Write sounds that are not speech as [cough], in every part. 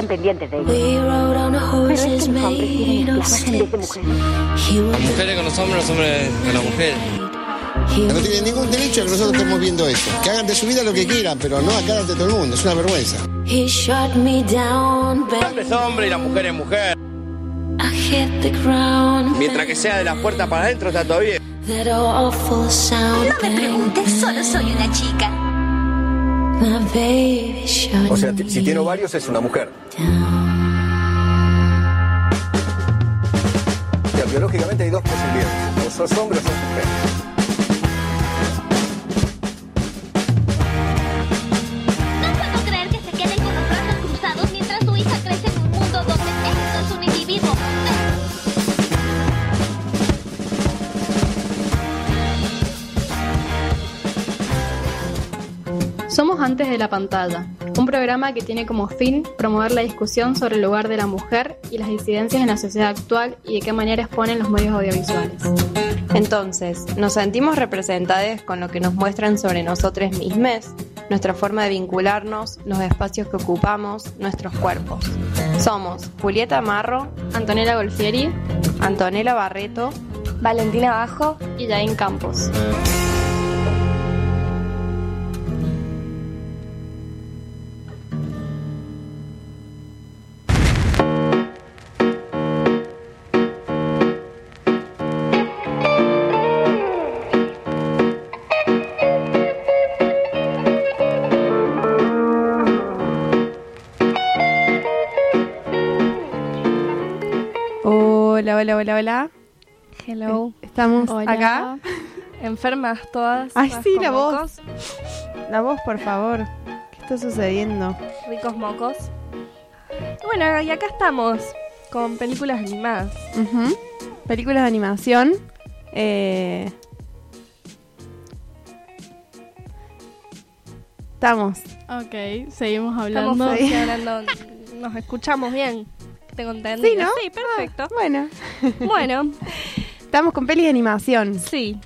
estén pendientes de ellos. Pero es que los hombres tienen esclavas en vez de mujeres. Las mujeres con los hombres, los hombres con las mujeres. No tienen ningún derecho a que nosotros estemos viendo esto. Que hagan de su vida lo que quieran, pero no acá ante todo el mundo. Es una vergüenza. He shot me down, El hombre es hombre y la mujer es mujer. I hit the ground. Mientras que sea de las puertas para adentro está todo bien. That awful sound. No me preguntes, solo soy una chica. O sea, si tiene ovarios es una mujer. O biológicamente hay dos posibilidades. O sos hombre o sos mujer. De la Pantalla, un programa que tiene como fin promover la discusión sobre el lugar de la mujer y las disidencias en la sociedad actual y de qué manera exponen los medios audiovisuales. Entonces, nos sentimos representados con lo que nos muestran sobre nosotros mismos, nuestra forma de vincularnos, los espacios que ocupamos, nuestros cuerpos. Somos Julieta Marro, Antonella Golfieri Antonella Barreto, Valentina Bajo. y Jain Campos. Hola, hola, hola. Hello. Eh, Estamos Hola. acá. Enfermas todas. Ay, sí, la voz. La voz, por favor. ¿Qué está sucediendo? Ricos mocos. Bueno, y acá estamos con películas animadas. Películas de animación. Eh, Estamos. Ok, seguimos Estamos hablando. [laughs] así hablando. Nos escuchamos bien. Tengo entendido. Sí, ¿no? Sí, perfecto. Bueno, [laughs] Bueno, estamos con pelis de animación. sí.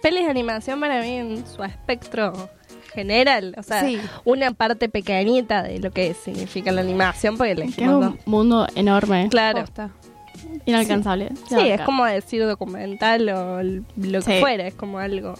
Pelis de animación para mí en su espectro general. O sea, Sí. una parte pequeñita de lo que significa la animación, porque Que es un mundo enorme, Claro. Posta. inalcanzable. Sí, es como decir documental o lo que Sí. fuera, es como algo.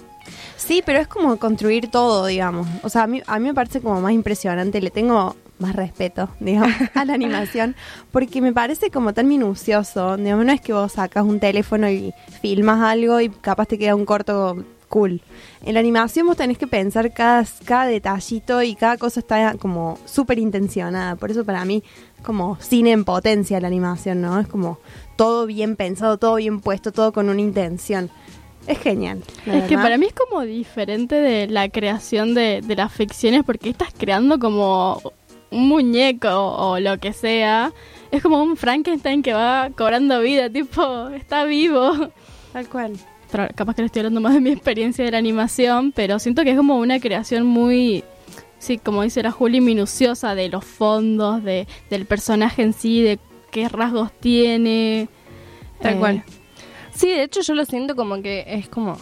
Sí, pero es como construir todo, digamos. O sea, a mí, a mí me parece como más impresionante, le tengo más respeto, [laughs] digamos, a la animación, porque me parece como tan minucioso. Digamos, no es que vos sacas un teléfono y filmas algo y capaz te queda un corto cool. En la animación vos tenés que pensar cada, cada detallito y cada cosa está como súper intencionada. Por eso para mí como cine en potencia la animación, ¿no? Es como todo bien pensado, todo bien puesto, todo con una intención. Es genial. Es que para mí es como diferente de la creación de, de las ficciones porque estás creando como un muñeco o lo que sea. Es como un Frankenstein que va cobrando vida, [laughs] tipo, está vivo. Tal cual. Pero capaz que le estoy hablando más de mi experiencia de la animación, pero siento que es como una creación muy, sí, como dice la Juli, minuciosa de los fondos, de, del personaje en sí, de qué rasgos tiene. Tal Eh, cual. Sí, de hecho yo lo siento como que es como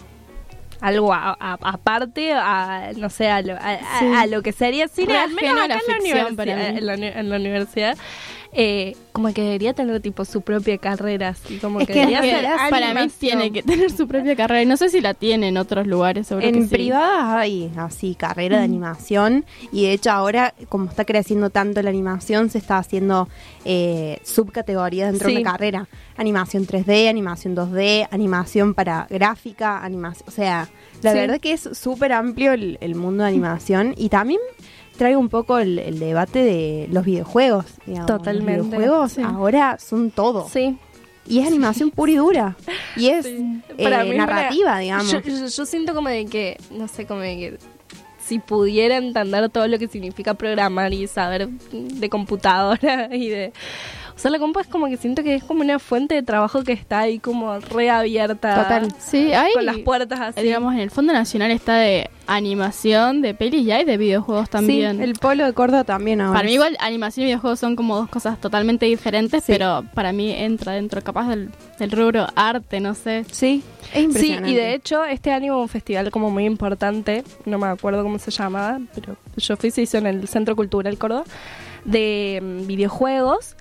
algo a- a- aparte a, no sé, a lo, a, a- Sí. a lo que sería cine, al menos acá en la, universidad, en la universidad. Eh, como que debería tener tipo su propia carrera, así como Es que, que debería ser para mí tiene que tener su propia carrera. Y no sé si la tiene en otros lugares, seguro que En sí. privadas hay así carrera de animación y de hecho ahora como está creciendo tanto la animación se está haciendo eh, subcategorías dentro de una carrera. Animación 3D, animación 2D, animación para gráfica, animación, o sea, la Sí. verdad que es súper amplio el, el mundo de animación y también trae un poco el, el debate de los videojuegos. digamos. Totalmente. Los videojuegos Sí. ahora son todo. Sí. Y es animación pura y dura. Y es Sí. eh, mí narrativa, digamos. Yo, yo- yo siento como de que, no sé, como de que si pudiera entender todo lo que significa programar y saber de computadora [laughs] y de... O sea, la compu es como que siento que es como una fuente de trabajo que está ahí como reabierta. Total. Sí, hay, Con las puertas así. digamos, en el Fondo Nacional está de animación, de pelis y hay de videojuegos también. Sí, el polo de Córdoba también ahora. Para mí igual animación y videojuegos son como dos cosas totalmente diferentes, Sí. pero para mí entra dentro capaz del, del rubro arte, no sé. Sí, es Sí, impresionante. y de hecho este año hubo un festival como muy importante, no me acuerdo cómo se llamaba, pero yo fui, se hizo en el Centro Cultural Córdoba, de mm, videojuegos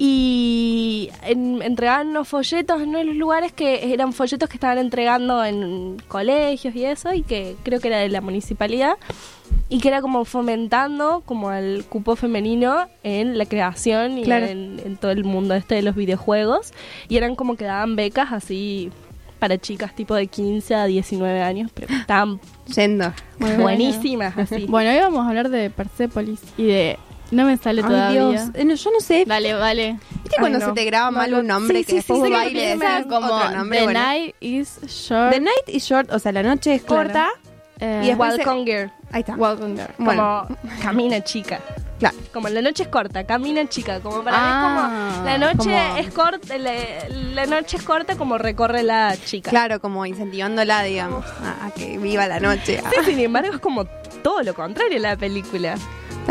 y en- entregaban unos folletos en uno de los lugares que eran folletos que estaban entregando en colegios y eso y que creo que era de la municipalidad y que era como fomentando como el cupo femenino en la creación y Claro. en, en todo el mundo este de los videojuegos y eran como que daban becas así para chicas tipo de 15 a 19 años pero estaban Yendo. Muy bueno. buenísimas así Bueno, hoy vamos a hablar de Persepolis y de... No me sale Ay, todavía. Dios. Eh, no, yo no sé. Dale, vale. ¿Viste cuando Ay, no. se te graba mal No, un nombre sí, que sí, después sí, sí, que decís como otro nombre? The bueno. Night is Short. The night is short, o sea, la noche es Claro. corta. eh, y se- Welcome Girl Ahí está. Welcome Girl. Bueno. como camina chica Claro. como la noche es corta camina chica como para Ah, mí es como la noche como- es corta la, la noche es corta como recorre la chica Claro, como incentivándola, digamos, a, a que viva la noche. Sí, sin embargo es como todo lo contrario la película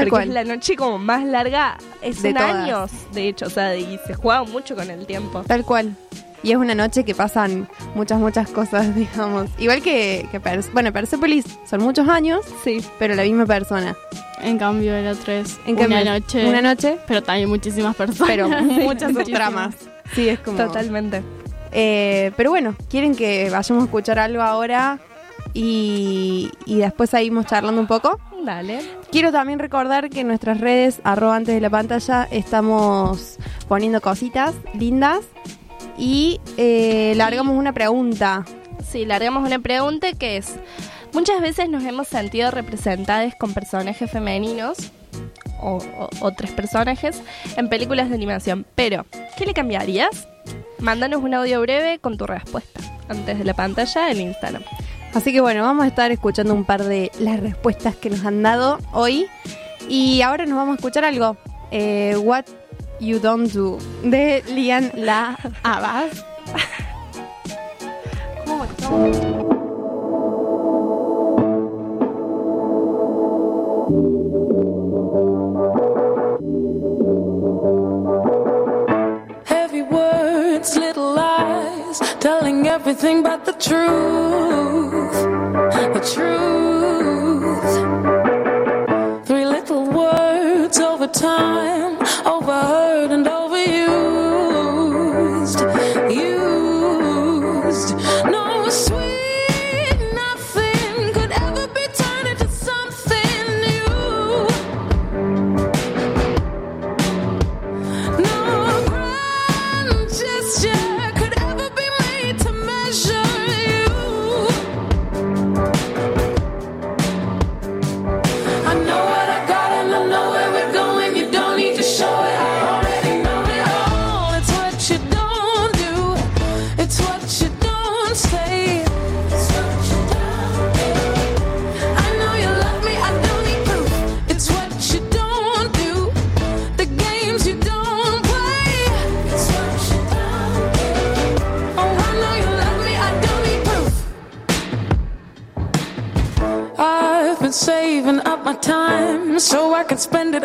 porque cual. es la noche como más larga es De en todas. años de hecho o sea y se juega mucho con el tiempo Tal cual. Y es una noche que pasan muchas, muchas cosas, [laughs] digamos. Igual que, que Pers- bueno, Persepolis son muchos años, sí pero la misma persona. En cambio, el otro es En una cambio, noche. Una noche, Pero también muchísimas personas. pero [laughs] muchas tramas. Sí, es como... totalmente Eh, pero bueno, quieren que vayamos a escuchar algo ahora y, y después seguimos charlando un poco. dale Quiero también recordar que en nuestras redes, arroba antes de la pantalla, estamos poniendo cositas lindas y eh, largamos una pregunta. Sí, largamos una pregunta que es, muchas veces nos hemos sentido representadas con personajes femeninos o, o- o tres personajes en películas de animación, pero ¿qué le cambiarías? Mándanos un audio breve con tu respuesta antes de la pantalla en Instagram. Así que bueno, vamos a estar escuchando un par de las respuestas que nos han dado hoy. Y ahora nos vamos a escuchar algo. Eh, What You Don't Do de Lian La Abbas. [laughs] Heavy words, little lies, telling everything but the truth. The truth. I can spend it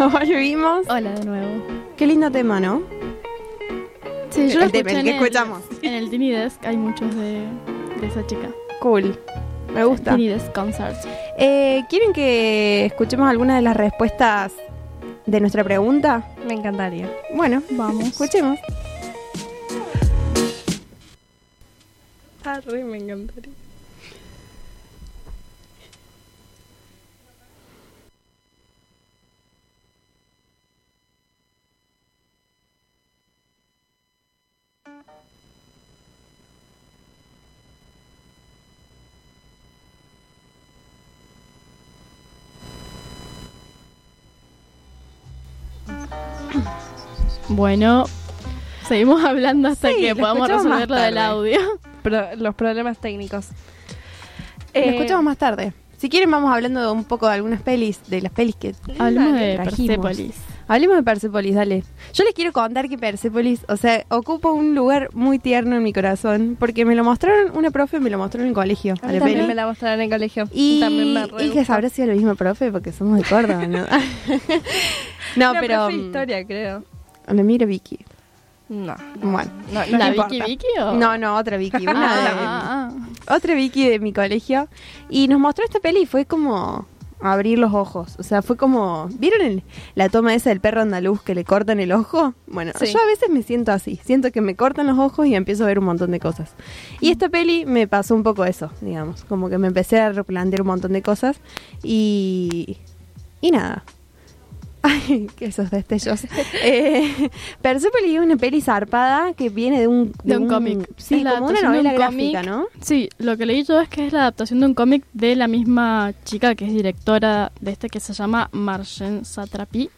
[laughs] volvimos. Hola de nuevo. Qué lindo tema, ¿no? Sí, yo lo El tema, escuché el que en escuchamos. [laughs] En el Tiny Desk hay muchos de, de esa chica. Cool. Me gusta. Tiny Desk Concerts. Eh, ¿Quieren que escuchemos alguna de las respuestas de nuestra pregunta? Me encantaría. Bueno, Vamos. escuchemos. Ah, re, me encantaría. Bueno, seguimos hablando hasta Sí, que podamos resolver lo del audio. Los problemas técnicos. Lo Eh, escuchamos más tarde. Si quieren vamos hablando de un poco de algunas pelis, de las pelis que Hablemos de trajimos. Persepolis. Hablemos de Persepolis, dale. Yo les quiero contar que Persepolis, o sea, ocupa un lugar muy tierno en mi corazón, porque me lo mostraron, una profe me lo mostró en el colegio, A a mí la también peli. me la mostraron en el colegio. Y, también me re y que gustó. habrá sido el mismo profe, porque somos de Córdoba, ¿no? [laughs] no, Una pero... profe de historia, creo. La mira Vicky. No. Bueno. No, no ¿La Vicky. Vicky o...? No, no, otra Vicky. Una de- Ah, ah, otra Vicky de mi colegio. Y nos mostró esta peli y fue como abrir los ojos. O sea, fue como... ¿Vieron el- la toma esa del perro andaluz que le cortan el ojo? Bueno, Sí. yo a veces me siento así. Siento que me cortan los ojos y empiezo a ver un montón de cosas. Y esta peli me pasó un poco eso, digamos. Como que me empecé a replantear un montón de cosas. Y... Y nada. [laughs] Ay, que esos destellos. eh, Persepolis es una peli zarpada que viene de un... De un cómic. Sí, Es como una novela un gráfica, cómic. ¿no? Sí, lo que leí yo es que es la adaptación de un cómic de la misma chica que es directora de este que se llama Marjen Satrapi.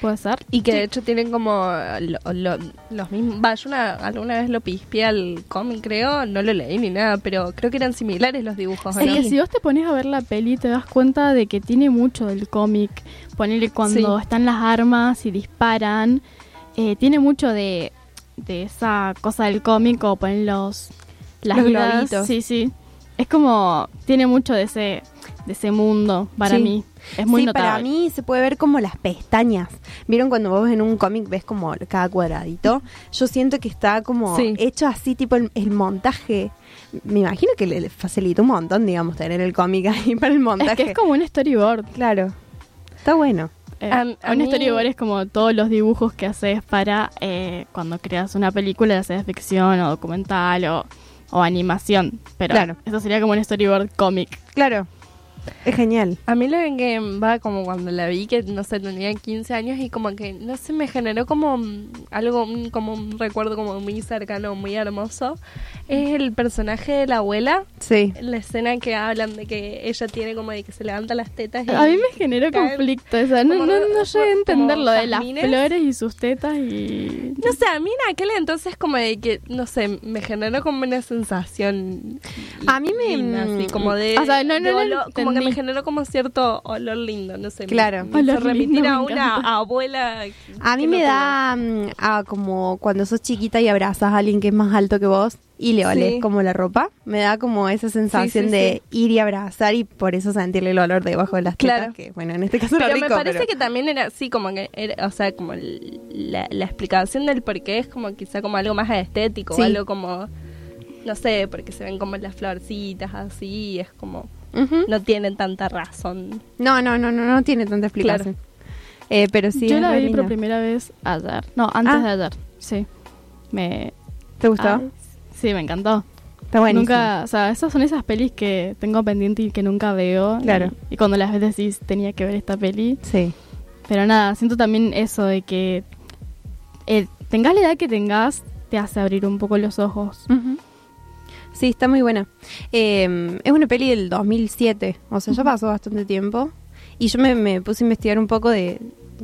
¿Puede ser? Y que de hecho tienen como lo- lo- los mismos. Va, yo una- alguna vez lo pispié al cómic, creo. No lo leí ni nada, pero creo que eran similares los dibujos. ¿o Es no? que si vos te pones a ver la peli te das cuenta de que tiene mucho del cómic. Ponele cuando Sí. están las armas y disparan. eh, tiene mucho de, de esa cosa del cómic o ponen los... Las Los globitos. Sí, sí. Es como... Tiene mucho de ese, de ese mundo para Sí. mí. Es muy sí, notable. para mí se puede ver como las pestañas. ¿Vieron cuando vos en un cómic ves como cada cuadradito? Yo siento que está como Sí. hecho así, tipo el, el montaje. Me imagino que le le facilita un montón, digamos, tener el cómic ahí [laughs] para el montaje. Es que es como un storyboard. Claro. Está bueno. Eh, A- a un mí- storyboard es como todos los dibujos que haces para eh, cuando creas una película, ya sea de ficción o documental o, o animación. Pero Claro. eso sería como un storyboard cómic. Claro. Es genial. A mí lo que va como cuando la vi, que no sé, tenía 15 años y como que, no sé, me generó como mm, algo, mm, como un recuerdo como muy cercano, muy hermoso. Es el personaje de la abuela, Sí. la escena que hablan de que ella tiene como de que se levanta las tetas. Y A mí me generó caen- conflicto esa. No, no, de- no llegué a entender lo de las flores y sus tetas y... No sé, a mí en aquel entonces como de que, no sé, me generó como una sensación A mí me- así como de, O sea, no, no, no como que me generó como cierto olor lindo, no sé. me- Claro. Me, Olor remitir lindo, a me una abuela. A mí me no da mm, a como cuando sos chiquita y abrazas a alguien que es más alto que vos y le olés Sí. como la ropa. Me da como esa sensación sí, de ir y abrazar y por eso sentirle el olor debajo de las tetas. Claro. Que bueno, en este caso Pero era me rico, parece pero- que también era así, como que, era, o sea, como la, la explicación del por qué es como quizá como algo más estético, Sí. o algo como, no sé, porque se ven como las florcitas así, es como, No tienen tanta razón. No, no, no, no, no tiene tanta explicación. Eh, pero sí, Yo la vi linda. por primera vez ayer. No, antes Ah. de ayer. Sí. Me... ¿Te gustó? Ay, sí, me encantó. Está buenísimo. Nunca, o sea, esas son esas pelis que tengo pendiente y que nunca veo. Claro. Y, y cuando las ves decís, tenía que ver esta peli. Sí. Pero nada, siento también eso de que eh, tengas la edad que tengas, te hace abrir un poco los ojos. Sí, está muy buena. Eh, es una peli del 2007, o sea, ya pasó bastante tiempo. Y yo me, me puse a investigar un poco de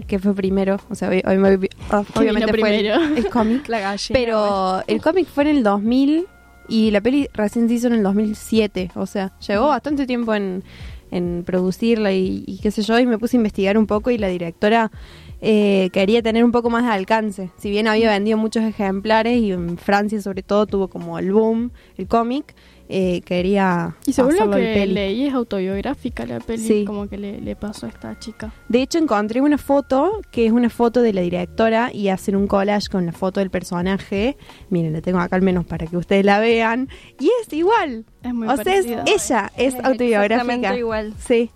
qué fue primero. O sea, ob- ob- ¿Qué obviamente fue el, primero? el cómic. [laughs] La gallina. Pero el cómic fue en el 2000 y la peli recién se hizo en el 2007. O sea, llevó bastante tiempo en, en producirla y, y qué sé yo. Y me puse a investigar un poco y la directora eh, quería tener un poco más de alcance. Si bien había vendido muchos ejemplares y en Francia sobre todo tuvo como el boom, el cómic, eh, quería Y según lo que peli. leí es autobiográfica la peli, Sí. como que le, le pasó a esta chica. De hecho, encontré una foto que es una foto de la directora y hacen un collage con la foto del personaje. Miren, la tengo acá al menos para que ustedes la vean. Y es igual. Es muy o sea, es ella, es, Es autobiográfica. exactamente igual. Sí.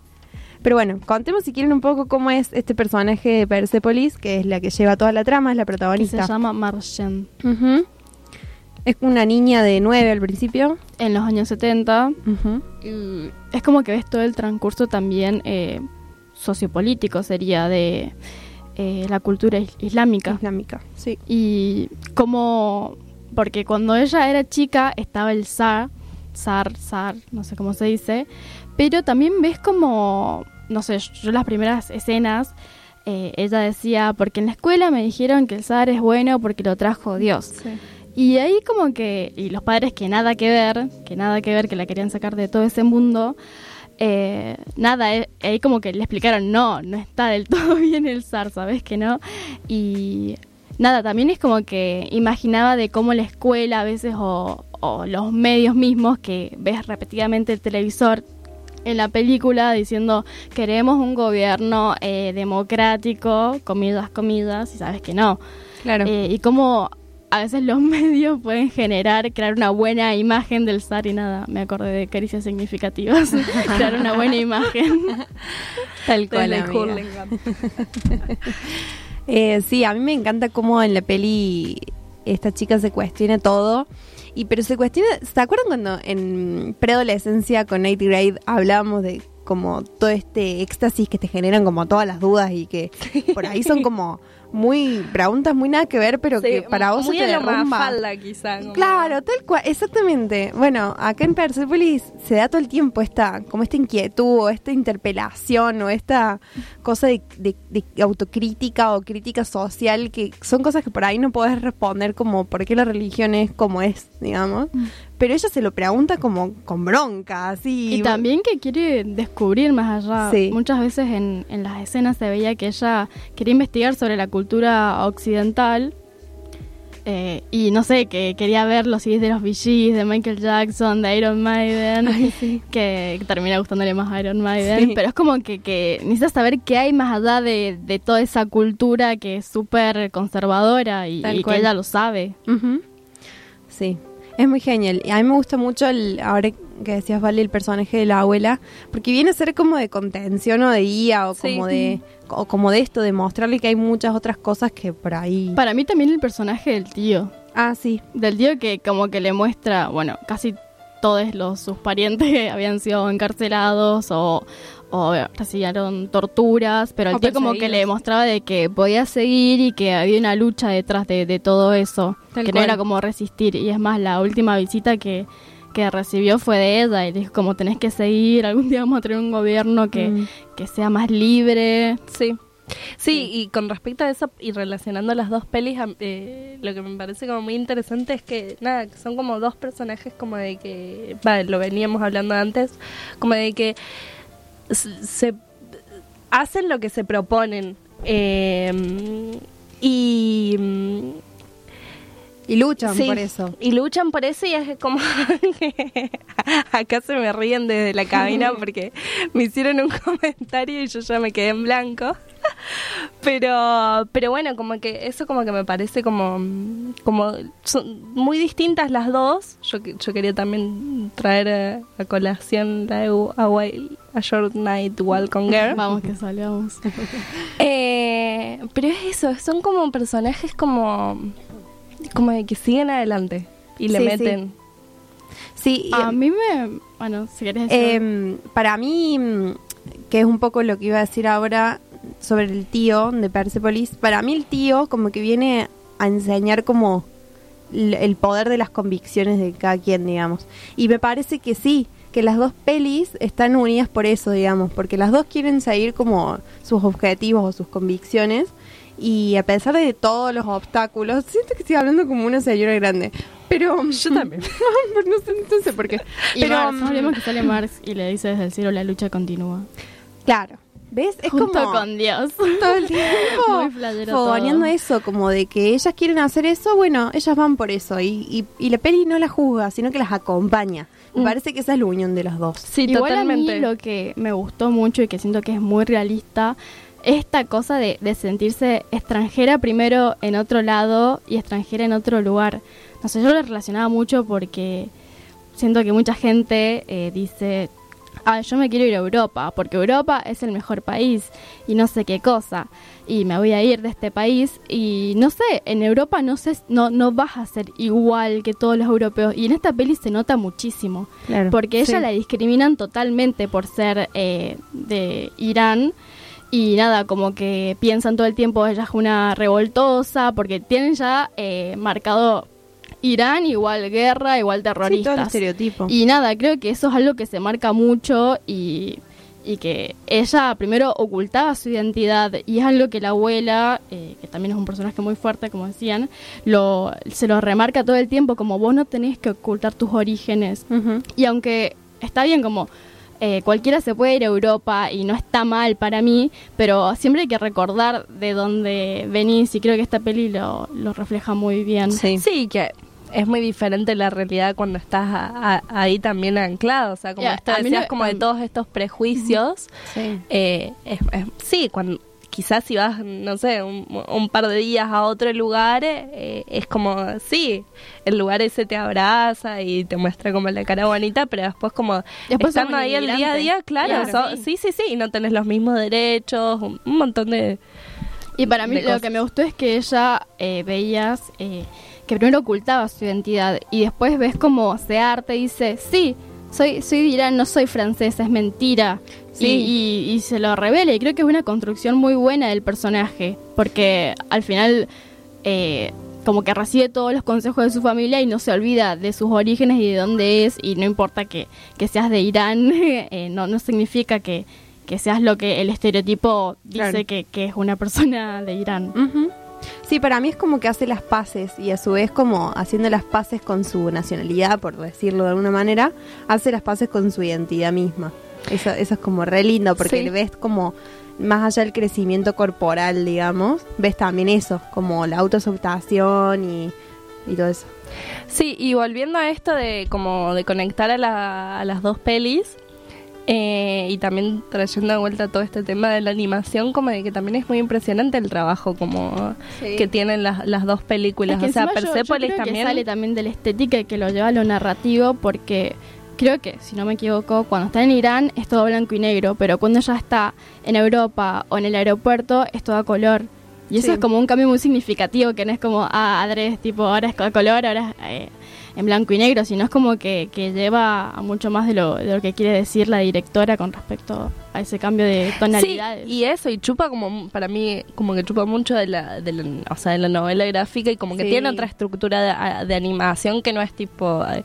Pero bueno, contemos si quieren un poco cómo es este personaje de Persepolis, que es la que lleva toda la trama, es la Que se protagonista. llama. Ujú. Es una niña de nueve al principio. En los años 70 Ujú. y es como que ves todo el transcurso también eh, sociopolítico, sería de eh, la cultura is- islámica. Islámica, sí. Y como, porque cuando ella era chica estaba el zar, zar, zar, no sé cómo se dice, pero también ves como, no sé, yo las primeras escenas, eh, ella decía, porque en la escuela me dijeron que el zar es bueno porque lo trajo Dios. Y ahí como que, y los padres que nada que ver, que nada que ver, que la querían sacar de todo ese mundo, eh, nada, eh, ahí como que le explicaron, no, no está del [laughs] todo bien el zar, ¿sabes que no? Y nada, también es como que imaginaba de cómo la escuela a veces o, o los medios mismos que ves repetidamente el televisor en la película diciendo queremos un gobierno eh, democrático, comidas, comidas, y sabes que no. Claro. Eh, y cómo a veces los [laughs] medios pueden generar, crear una buena imagen del zar y nada, me acordé de caricias significativas, [laughs] crear una buena imagen. Tal cual, amiga. [laughs] Eh, sí, a mí me encanta cómo en la peli esta chica se cuestiona todo. Y pero se cuestiona, ¿se acuerdan cuando en preadolescencia con Night Grade hablábamos de como todo este éxtasis que te generan como todas las dudas y que [laughs] por ahí son como muy preguntas muy nada que ver, pero Sí, que para vos muy se te derrumba. Mafalda, quizá. como- Claro, tal cual, exactamente. Bueno, acá en Persepolis se da todo el tiempo esta, como esta inquietud o esta interpelación o esta cosa de, de- de autocrítica o crítica social que son cosas que por ahí no podés responder como por qué la religión es como es, digamos. Pero ella se lo pregunta como con bronca, así. Y también que quiere descubrir más allá. Sí. Muchas veces en, en las escenas se veía que ella quería investigar sobre la cultura occidental. eh, y no sé, que quería ver los CDs de los Gees, de Michael Jackson, de Iron Maiden, que, [laughs] que termina gustándole más Iron Maiden. Sí. Pero es como que, que necesita saber qué hay más allá de, de toda esa cultura que es súper conservadora y, que ella lo sabe. Sí, es muy genial. Y a mí me gusta mucho, el, ahora que decías, Vale, el personaje de la abuela, porque viene a ser como de contención o de guía o Sí. como de o como de esto, de mostrarle que hay muchas otras cosas que por ahí... Para mí también el personaje del tío. Ah, sí. Del tío que como que le muestra, bueno, casi todos los, sus parientes [laughs] habían sido encarcelados o, o recibieron torturas, pero el O tío como que le demostraba de que podía seguir y que había una lucha detrás de, de todo eso, Tal que cual. no era como resistir. Y es más, la última visita que, que recibió fue de ella y dijo como tenés que seguir, algún día vamos a tener un gobierno que, Mm. que sea más libre. Sí. Sí, y con respecto a eso y relacionando las dos pelis, eh, lo que me parece como muy interesante es que, nada, que son como dos personajes como de que, va, lo veníamos hablando antes, como de que se hacen lo que se proponen. eh, y Y luchan Sí, por eso. Y luchan por eso y es como [laughs] que acá se me ríen desde la cabina [laughs] porque me hicieron un comentario y yo ya me quedé en blanco. Pero pero bueno, como que eso como que me parece como como son muy distintas las dos. Yo yo quería también traer a, a colación la de a, a Short Night Walk Girl. [laughs] Vamos que salgamos. [laughs] Eh, pero es eso, son como personajes como como de que siguen adelante y le Sí, meten. Sí, y- A mí me... Bueno, si querés decir... Em, para mí, que es un poco lo que iba a decir ahora sobre el tío de Persepolis, para mí el tío como que viene a enseñar como el poder de las convicciones de cada quien, digamos. Y me parece que sí, que las dos pelis están unidas por eso, digamos, porque las dos quieren seguir como sus objetivos o sus convicciones. Y a pesar de todos los obstáculos, siento que estoy hablando como una señora grande. Pero yo también. [laughs] no, sé, no sé por qué. Y Pero Marx, mm, hablemos que sale Marx y le dice desde el cielo la lucha continúa. Claro, ¿Ves? Es Junto como con Dios. todo el [laughs] tiempo Muy fogoneando eso, como de que ellas quieren hacer eso, bueno, ellas van por eso. Y, y, y la peli no la juzga, sino que las acompaña. Me Mm. parece que esa es la unión de las dos. Sí, Igual totalmente. a mí lo que me gustó mucho y que siento que es muy realista es esta cosa de, de sentirse extranjera primero en otro lado y extranjera en otro lugar. No sé, yo lo relacionaba mucho porque siento que mucha gente eh, dice, ah, yo me quiero ir a Europa, porque Europa es el mejor país y no sé qué cosa, y me voy a ir de este país y no sé, en Europa no sé, no, no vas a ser igual que todos los europeos y en esta peli se nota muchísimo, Claro. porque ella Sí. la discriminan totalmente por ser eh, de Irán. Y nada, como que piensan todo el tiempo ella es una revoltosa, porque tienen ya eh, marcado Irán igual guerra, igual Sí, todo terroristas. el estereotipo. Y nada, creo que eso es algo que se marca mucho y, y que ella primero ocultaba su identidad y es algo que la abuela, eh, que también es un personaje muy fuerte, como decían, lo, se lo remarca todo el tiempo como vos no tenés que ocultar tus orígenes. Y aunque está bien como eh, cualquiera se puede ir a Europa y no está mal para mí, pero siempre hay que recordar de dónde venís y creo que esta peli lo, lo refleja muy bien. Sí. Sí, que es muy diferente la realidad cuando estás a- a- ahí también anclado. O sea, como Ya, esto decías, no- como de um, todos estos prejuicios. Sí. eh, es- es- sí, cuando quizás si vas, no sé, un, un par de días a otro lugar, eh, es como, sí, el lugar ese te abraza y te muestra como la cara bonita, pero después como Después estando ahí el día a día, claro, Claro. so- sí, sí, sí, y no tenés los mismos derechos, un, un montón de... Y para mí lo cosas. que me gustó es que ella eh, veías eh, que primero ocultaba su identidad y después ves como se arte y dice, sí, soy, soy de Irán, no soy francesa, es mentira. Sí. Y, y- y se lo revela y creo que es una construcción muy buena del personaje porque al final eh, como que recibe todos los consejos de su familia y no se olvida de sus orígenes y de dónde es y no importa que, que seas de Irán, [laughs] eh, no, no significa que, que seas lo que el estereotipo dice Claro. que, que es una persona de Irán. Sí, para mí es como que hace las paces y a su vez como haciendo las paces con su nacionalidad, por decirlo de alguna manera, hace las paces con su identidad misma. Eso, eso es como re lindo porque Sí. ves como más allá del crecimiento corporal, digamos, ves también eso, como la autoaceptación y, y todo eso. Sí, y volviendo a esto de como de conectar a, la- a las dos pelis eh, y también trayendo de vuelta todo este tema de la animación, como de que también es muy impresionante el trabajo como Sí. que tienen las, las dos películas. Es que o sea, encima yo- yo Persepolis creo que también. sale también de la estética y que lo lleva a lo narrativo porque creo que, si no me equivoco, cuando está en Irán es todo blanco y negro, pero cuando ya está en Europa o en el aeropuerto es todo a color. Y eso Sí. es como un cambio muy significativo, que no es como, ah, adres, tipo, ahora es a color, ahora es eh, en blanco y negro, sino es como que, que lleva a mucho más de lo, de lo que quiere decir la directora con respecto a ese cambio de Sí, tonalidades. y eso, y chupa como, para mí, como que chupa mucho de la, de la, o sea, de la novela gráfica y como que Sí. tiene otra estructura de, animación que no es tipo, eh,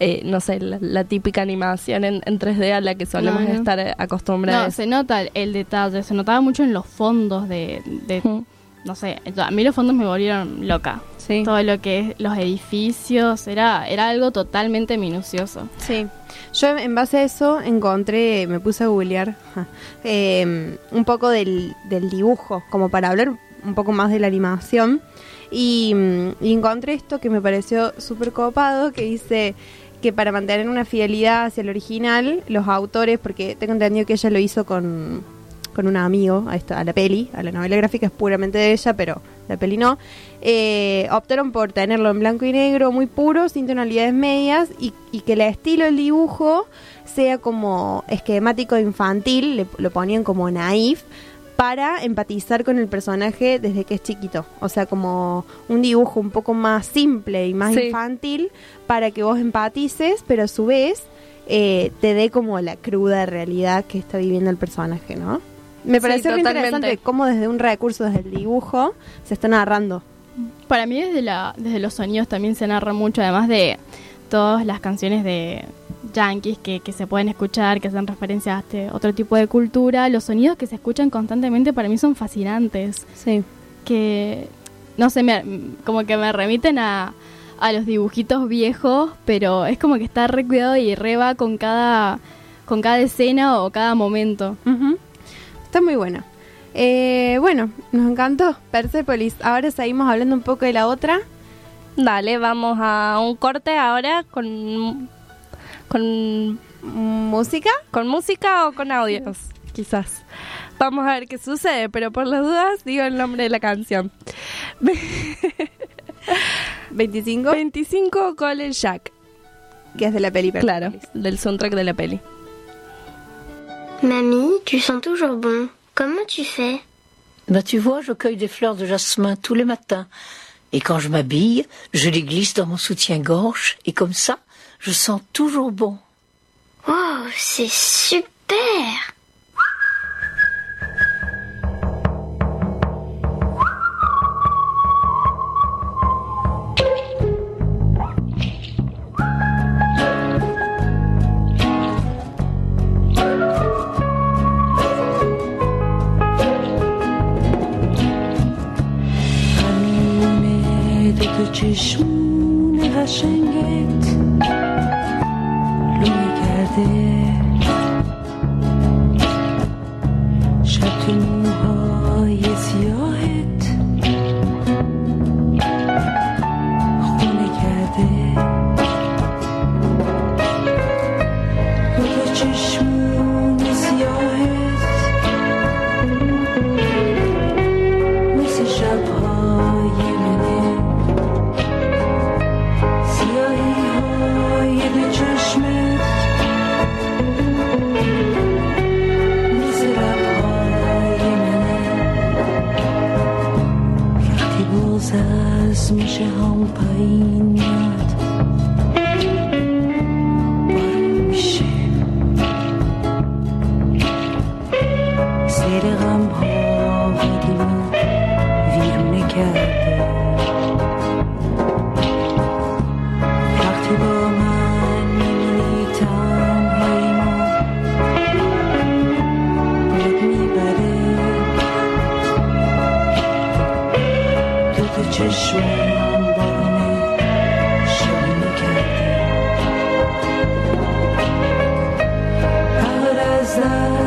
eh, no sé, la, la típica animación en, en 3D a la que solemos No, no. estar acostumbrados. No, se nota el, detalle, se notaba mucho en los fondos de, no sé, a mí los fondos me volvieron loca. Sí. Todo lo que es los edificios, era, era algo totalmente minucioso. Sí, yo en base a eso encontré, me puse a googlear eh, un poco del, del dibujo, como para hablar un poco más de la animación. Y, mm, y encontré esto que me pareció súper copado, que dice que para mantener una fidelidad hacia el original, los autores, porque tengo entendido que ella lo hizo con, con un amigo a, esta, a la peli, a la novela gráfica es puramente de ella, pero la peli no, eh, optaron por tenerlo en blanco y negro, muy puro, sin tonalidades medias, y, y que el estilo del dibujo sea como esquemático infantil, le- lo ponían como naif, para empatizar con el personaje desde que es chiquito. O sea, como un dibujo un poco más simple y más Sí. infantil para que vos empatices, pero a su vez eh, te dé como la cruda realidad que está viviendo el personaje, ¿no? Me Sí, pareció muy totalmente. interesante cómo desde un recurso, desde el dibujo, se está narrando. Para mí desde, la, desde los sonidos también se narra mucho, además de todas las canciones de yankees que, que se pueden escuchar, que hacen referencia a este otro tipo de cultura, los sonidos que se escuchan constantemente para mí son fascinantes. Sí. que no sé, me- como que me remiten a, a los dibujitos viejos, pero es como que está re cuidado y re va con cada, con cada escena o cada momento. Está muy buena. Eh, bueno, nos encantó Persepolis. Ahora seguimos hablando un poco de la otra. Dale, vamos a un corte ahora con con música, con música o con audios, quizás. Vamos a ver qué sucede, pero por las dudas digo el nombre de la canción. [laughs] 25 25 Cole Jack, que es de la peli Claro, del soundtrack de la peli. Mamie, tu sens toujours bon. Comment tu fais? Ben, tu vois, je cueille des fleurs de jasmin tous les matins. Et quand je m'habille, je les glisse dans mon soutien-gorge. Et comme ça, je sens toujours bon. Oh, c'est super Paradise.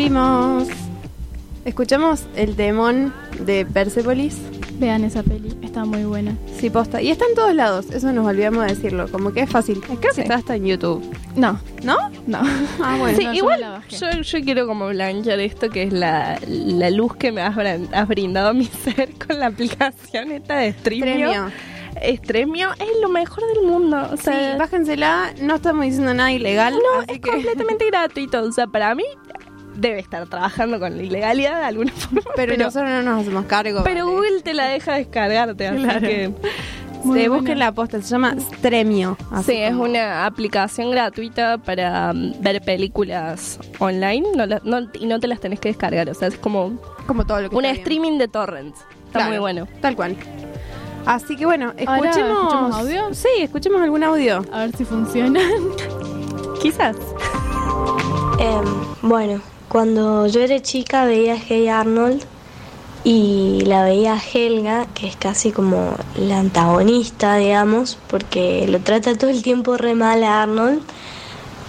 Volvimos. Escuchamos el temón de Persepolis. Vean esa peli, está muy buena. Sí, posta. Y está en todos lados, eso nos olvidamos de decirlo. Como que es fácil. Creo que está hasta en YouTube. No, ¿No? no. Ah, bueno. Sí, no, yo igual bajé. yo, yo quiero como blanquear esto que es la, la luz que me has, has brindado a mi [laughs] ser con la aplicación esta de Streamio. Premio. Extremio es lo mejor del mundo. O sea, sí, bájensela, no estamos diciendo nada ilegal. no, así es que- completamente gratuito. O sea, para mí debe estar trabajando con la ilegalidad de alguna [laughs] forma. Pero, nosotros no nos hacemos cargo. pero vale. Google te la deja descargarte, así Claro. que... [laughs] Se busquen la posta, se llama Stremio. Sí, es una aplicación gratuita para mm, ver películas online no la- no- y no te las tenés que descargar. O sea, es como, como todo lo que un streaming de torrents. Está Claro, muy bueno. Tal cual. Así que bueno, Ahora, escuchemos. ¿escuchamos audio? Sí, escuchemos algún audio. A ver si funcionan. [laughs] Quizás. Em, bueno, cuando yo era chica veía a Hey Arnold y la veía Helga, que es casi como la antagonista, digamos, porque lo trata todo el tiempo re mal a Arnold,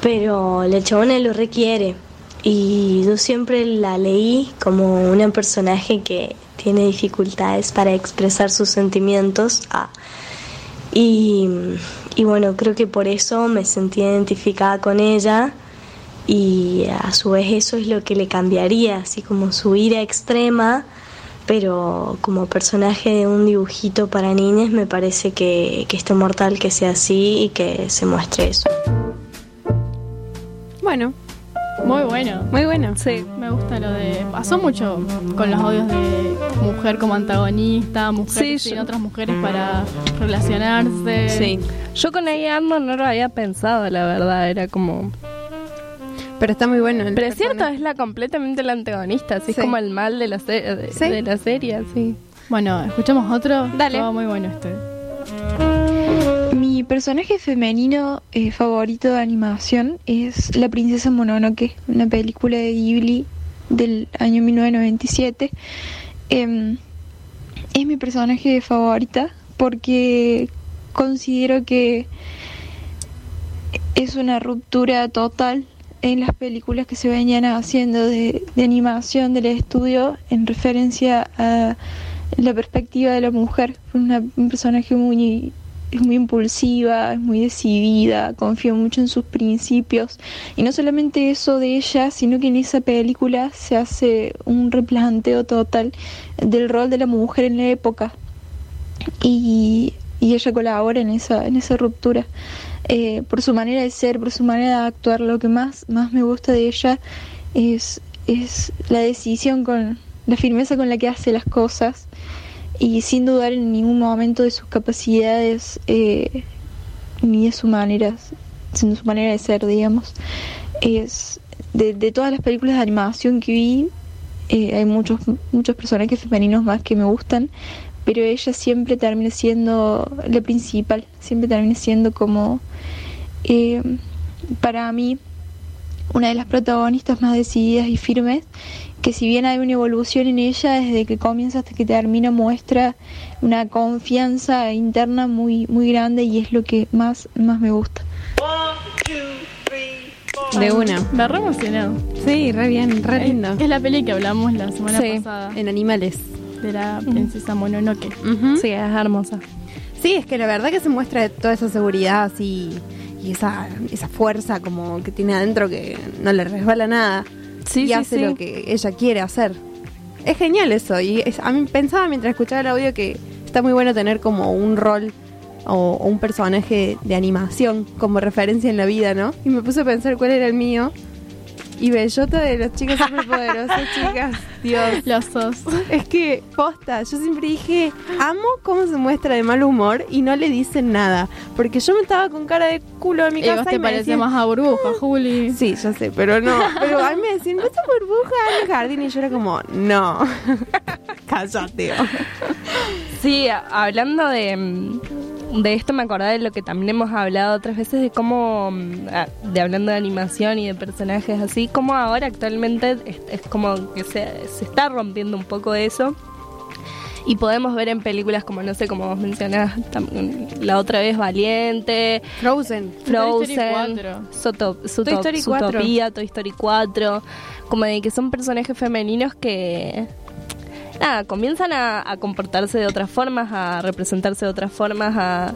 pero la chabona lo requiere. Y yo siempre la leí como una personaje que tiene dificultades para expresar sus sentimientos. Ah, y bueno, creo que por eso me sentí identificada con ella y a su vez eso es lo que le cambiaría, así como su ira extrema, pero como personaje de un dibujito para niñas me parece que, que está mortal que sea así y que se muestre eso. Bueno, Muy bueno. muy bueno. Sí. Me gusta lo de. Pasó mucho con los audios de mujer como antagonista, mujer Sí, sin yo- otras mujeres para relacionarse. Sí. Yo con ella no lo había pensado, la verdad. Era como... Pero está muy bueno. el Pero es cierto, es la completamente la antagonista. Así Sí. es como el mal de la, de, Sí. de la serie, sí. Bueno, escuchamos otro. Dale. Muy bueno este. Mi personaje femenino eh, favorito de animación es La Princesa Mononoke, una película de Ghibli del año 1997. Em, es mi personaje favorita porque considero que es una ruptura total en las películas que se venían haciendo de, de animación del estudio en referencia a la perspectiva de la mujer. Fue una- un personaje muy es muy impulsiva, es muy decidida, confía mucho en sus principios. Y no solamente eso de ella, sino que en esa película se hace un replanteo total del rol de la mujer en la época. Y, y ella colabora en esa, en esa ruptura. Eh, por su manera de ser, por su manera de actuar, lo que más, más me gusta de ella es, es la decisión con la firmeza con la que hace las cosas y sin dudar en ningún momento de sus capacidades eh, ni de su manera, de su manera de ser, digamos. Es de, de todas las películas de animación que vi, eh, hay muchos muchos personajes femeninos más que me gustan, pero ella siempre termina siendo la principal, siempre termina siendo como eh, para mí una de las protagonistas más decididas y firmes que si bien hay una evolución en ella desde que comienza hasta que termina muestra una confianza interna muy muy grande y es lo que más más me gusta De una. Me re emocionado. Sí, re bien, re lindo. Es la peli que hablamos la semana Sí, pasada. en animales. De la princesa Mononoke. Sí, es hermosa. Sí, es que la verdad que se muestra toda esa seguridad así y esa, esa fuerza como que tiene adentro que no le resbala nada. Sí, y sí, hace sí. lo que ella quiere hacer. Es genial eso. Y es- a mí pensaba mientras escuchaba el audio que está muy bueno tener como un rol o, o un personaje de animación como referencia en la vida, ¿no? Y me puse a pensar cuál era el mío. Y Bellota de los chicos superpoderosos, [laughs] chicas. Dios. Los sos. Es que, posta, yo siempre dije, amo cómo se muestra de mal humor y no le dicen nada. Porque yo me estaba con cara de culo en mi Y casa vos y te me parece decían, más a burbuja, Juli. Sí, ya sé, pero no. Pero a mí me decían, ¿ves a burbuja en el jardín? Y yo era como, no. [laughs] Cállate. Sí, hablando de, de esto me acordé de lo que también hemos hablado otras veces de cómo, mm, ah, de hablando de animación y de personajes así, como ahora actualmente es, es como que se, se está rompiendo un poco eso. Y podemos ver en películas como, no sé, como vos mencionás, la otra vez Valiente, Frozen. Toy Story Frozen, 4. Zoto- Zoto- Toy Story 4. Zootopia, Toy Story 4, como de que son personajes femeninos que nada, comienzan a, a comportarse de otras formas, a representarse de otras formas, a,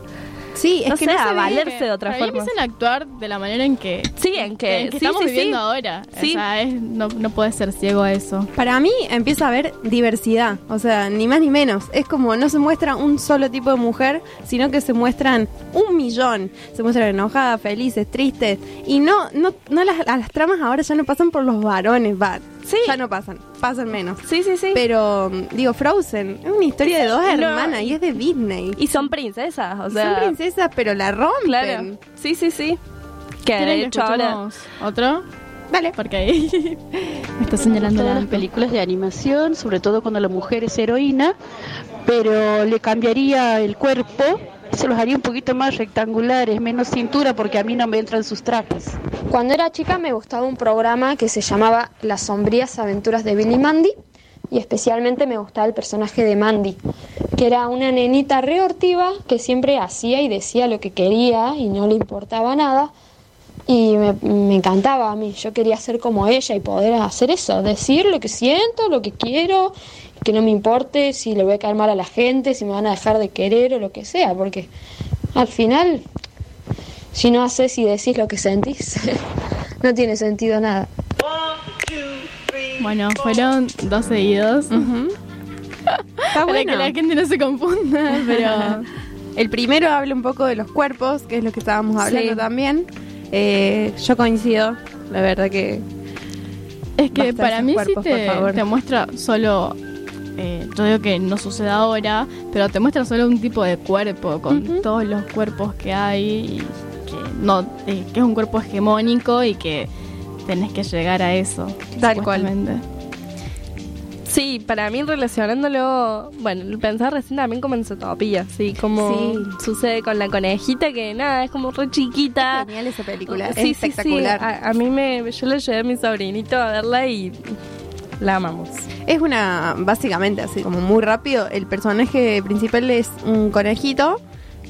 Sí, es no que sé, no a valerse que de otra forma. empiezan a actuar de la manera en que, Sí, en que, en que sí, estamos sí, viviendo sí. ahora. Sí. O sea, es- no, no puedes ser ciego a eso. Para mí empieza a haber diversidad, o sea, ni más ni menos. Es como no se muestra un solo tipo de mujer, sino que se muestran un millón. Se muestran enojadas, felices, tristes. Y no, no, no las, las tramas ahora ya no pasan por los varones, va. Sí. Ya no pasan, pasan menos. Sí, sí, sí. Pero, mm, digo, Frozen es una historia de dos No. hermanas y es de Disney. Y son princesas, o Y sea. son princesas, pero la rompen. Claro. Sí, sí, sí. Que ¿Quieren de hecho ahora. otro? Dale. Porque ahí [laughs] me está señalando las películas de animación, sobre todo cuando la mujer es heroína, pero le cambiaría el cuerpo, se los haría un poquito más rectangulares, menos cintura, porque a mí no me entran sus trajes. Cuando era chica me gustaba un programa que se llamaba Las sombrías aventuras de Billy Mandy y especialmente me gustaba el personaje de Mandy, que era una nenita reortiva que siempre hacía y decía lo que quería y no le importaba nada y me, me encantaba a mí, yo quería ser como ella y poder hacer eso, decir lo que siento, lo que quiero, que no me importe si le voy a caer mal a la gente, si me van a dejar de querer o lo que sea, porque al final si no haces y decís lo que sentís, [laughs] no tiene sentido nada. Bueno, fueron dos seguidos. [laughs] Está Para bueno. que la gente no se confunda, pero... [laughs] El primero habla un poco de los cuerpos, que es lo que estábamos hablando Sí. también. Eh, yo coincido, la verdad que... Es que para mí cuerpos, sí te, te muestra solo, eh, yo digo que no sucede ahora, pero te muestra solo un tipo de cuerpo con todos los cuerpos que hay y que no, eh, que es un cuerpo hegemónico y que tenés que llegar a eso. Tal cual. Sí, para mí relacionándolo, bueno, pensaba recién también como en Zootopia, sí, como Sí. sucede con la conejita que nada, es como re chiquita. Genial esa película, Sí, es sí, espectacular. sí. A, a mí me, yo le llevé a mi sobrinito a verla y la amamos. Es una, básicamente así como muy rápido, el personaje principal es un conejito,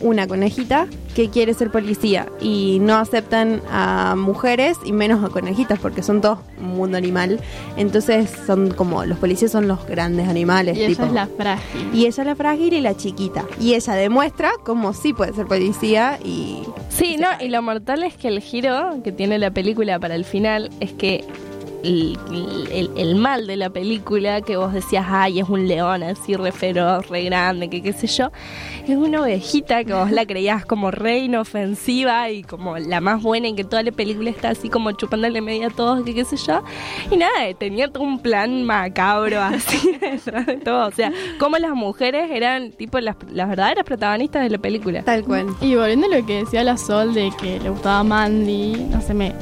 una conejita que quiere ser policía y no aceptan a mujeres y menos a conejitas porque son todos un mundo animal. Entonces son como, los policías son los grandes animales. Y ella tipo. es la frágil. Y ella es la frágil y la chiquita. Y ella demuestra cómo sí puede ser policía y... Sí, no, y lo mortal es que el giro que tiene la película para el final es que el, mal de la película que vos decías, ay, es un león así re feroz, re grande, que qué sé yo, es una ovejita que vos la creías como re inofensiva y como la más buena y que toda la película está así como chupándole media a todos, que qué sé yo. Y nada, tenía todo un plan macabro así [laughs] detrás de todo. O sea, como las mujeres eran tipo las, las verdaderas protagonistas de la película. Tal cual. Y volviendo a lo que decía la Sol de que le gustaba Mandy, no sé, me,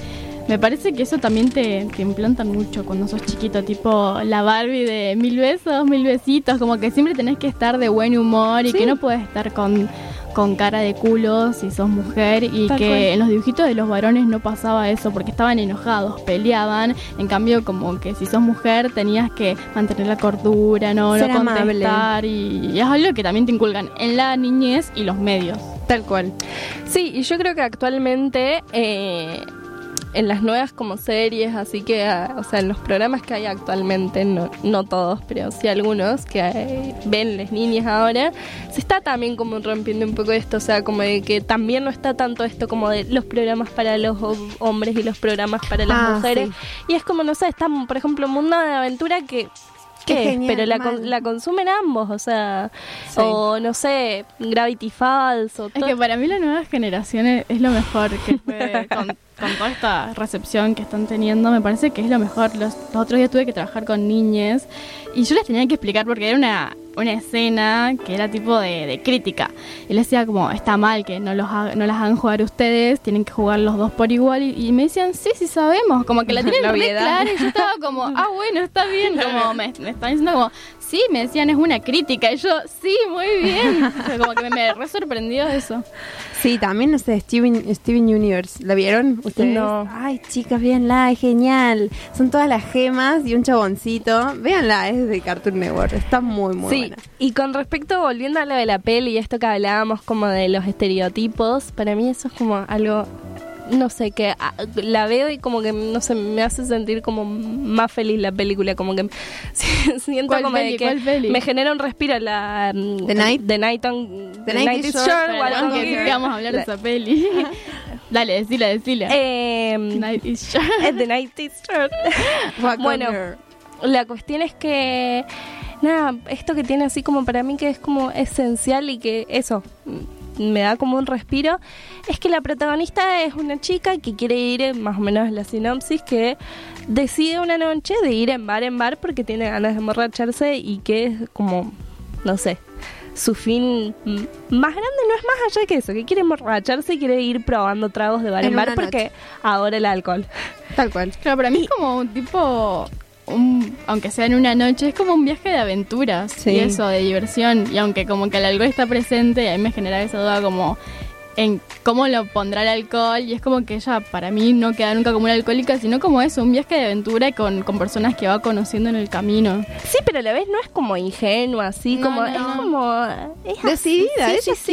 me parece que eso también te, te implantan mucho cuando sos chiquito, tipo la Barbie de mil besos, mil besitos, como que siempre tenés que estar de buen humor y Sí. que no puedes estar con, con cara de culo si sos mujer y Tal que cual. en los dibujitos de los varones no pasaba eso porque estaban enojados, peleaban, en cambio como que si sos mujer tenías que mantener la cordura, no, Ser no contestar y, y es algo que también te inculcan en la niñez y los medios. Tal cual. Sí, y yo creo que actualmente eh, en las nuevas como series, así que, ah, o sea, en los programas que hay actualmente, no, no todos, pero sí algunos que eh, ven las niñas ahora, se está también como rompiendo un poco esto, o sea, como de que también no está tanto esto como de los programas para los hom- hombres y los programas para las Ah, mujeres. sí. Y es como, no sé, está, por ejemplo, Mundo de Aventura que... Qué ¿Qué? genial, Pero la, con- la consumen ambos, o sea, Sí. o no sé, Gravity Falls, o Es todo- que para mí la nueva generación es, es lo mejor que [laughs] fue con, con toda esta recepción que están teniendo. Me parece que es lo mejor. Los, los otros días tuve que trabajar con niñas y yo les tenía que explicar porque era una, una escena que era tipo de, de crítica. Y les decía como, está mal que no, los haga- no las hagan jugar ustedes, tienen que jugar los dos por igual. Y, y me decían, sí, sí sabemos. Como que la [laughs] tienen La re clara y yo estaba como, ah, bueno, está bien. [laughs] Como me, me diciendo como, sí, me decían, es una crítica. Y yo, sí, muy bien. [laughs] O sea, como que me, me re sorprendió eso. Sí, también, no sé, Steven, Steven Universe. ¿La vieron ustedes? No. Ay, chicas, véanla, es genial. Son todas las gemas y un chaboncito. Véanla, es de Cartoon Network. Está muy, muy sí, buena. y con respecto, volviendo a lo de la peli y esto que hablábamos como de los estereotipos, para mí eso es como algo no sé, que ah, la veo y como que, no sé, me hace sentir como más feliz la película, como que [laughs] siento ¿Cuál como de que me genera un respiro la... The Night? The Night on... The Night is Short, Short, vamos a hablar de esa [laughs] peli. [laughs] Dale, decila, decila. Eh, Night is short. The Night is Short. Bueno, la cuestión es que nada, esto que tiene así como para mí que es como esencial y que eso mm, me da como un respiro, es que la protagonista es una chica que quiere ir, más o menos la sinopsis, que decide una noche de ir en bar en bar porque tiene ganas de emborracharse y que es como, no sé, su fin mm, más grande no es más allá que eso, que quiere emborracharse y quiere ir probando tragos de bar en, En bar porque adora el alcohol. Tal cual. Claro, para mí es como un tipo, un- aunque sea en una noche, es como un viaje de aventuras Sí. y eso, de diversión. Y aunque como que el alcohol está presente, a mí me genera esa duda como en cómo lo pondrá el alcohol. Y es como que ella para mí no queda nunca como una alcohólica, sino como eso, un viaje de aventura con, con personas que va conociendo en el camino. Sí, pero a la vez no es como ingenua, así No, como no, es no. como es Decidida, sí, ella sí, sí.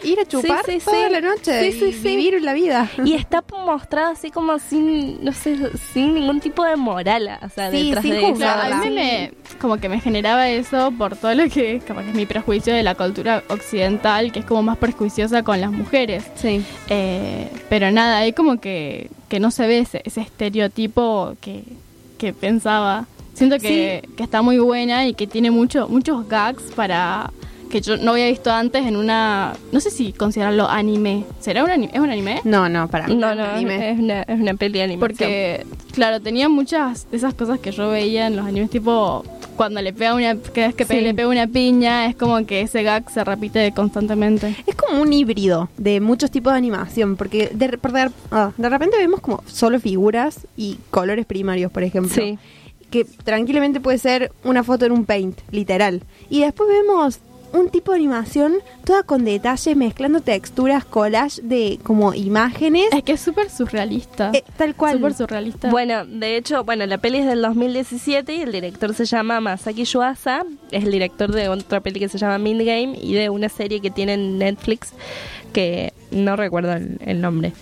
quiere ir a chupar Sí, sí, toda sí. la noche Sí, sí, y sí. vivir la vida. Y está mostrada así como sin, no sé, sin ningún tipo de moral, o sea, Sí, detrás sin de eso. Claro, a mí Sí. me, como que me generaba eso por todo lo que capaz que es mi prejuicio de la cultura occidental, que es como más prejuiciosa con las mujeres. Sí. Eh, pero nada, hay como que, que no se ve ese, ese estereotipo que, que pensaba. Siento que, que está muy buena y que tiene mucho, muchos gags para que yo no había visto antes en una, no sé si considerarlo anime. ¿Será un anime? ¿Es un anime? No, no, para mí. No, no, Anime. es una, es una peli de animación. Porque, claro, tenía muchas de esas cosas que yo veía en los animes, tipo cuando le pega una, que pe- Sí. le pega una piña, es como que ese gag se repite constantemente. Es como un híbrido de muchos tipos de animación, porque de, de, ah, de repente vemos como solo figuras y colores primarios, por ejemplo. Sí. Que tranquilamente puede ser una foto en un paint, literal. Y después vemos un tipo de animación toda con detalle, mezclando texturas, collage de como imágenes. Es que es súper surrealista. Eh, tal cual. Súper surrealista. Bueno, de hecho, bueno, la peli es del 2017 y el director se llama Masaki Yuasa, es el director de otra peli que se llama Mind Game y de una serie que tiene en Netflix que no recuerdo el, el nombre.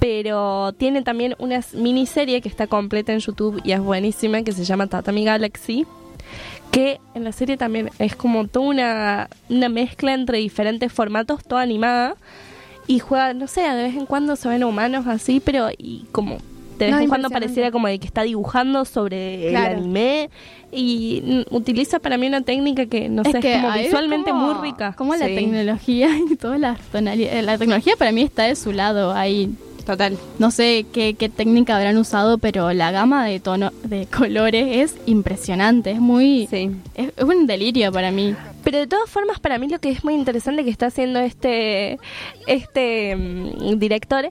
Pero tiene también una miniserie que está completa en YouTube y es buenísima que se llama Tatami Galaxy. Que en la serie también es como toda una, una mezcla entre diferentes formatos, toda animada. Y juega, no sé, de vez en cuando se ven humanos así, pero y como de vez No, en cuando pareciera como de que está dibujando sobre Claro. el anime y utiliza para mí una técnica que no sé, es, como visualmente como- muy rica. Como la tecnología [laughs] y todas las tonalidades. La tecnología para mí está de su lado ahí. Total. No sé qué, qué técnica habrán usado, pero la gama de tono de [laughs] colores es impresionante. Es muy. Sí. Es, es un delirio para mí. Pero de todas formas, para mí lo que es muy interesante que está haciendo este, este mm, director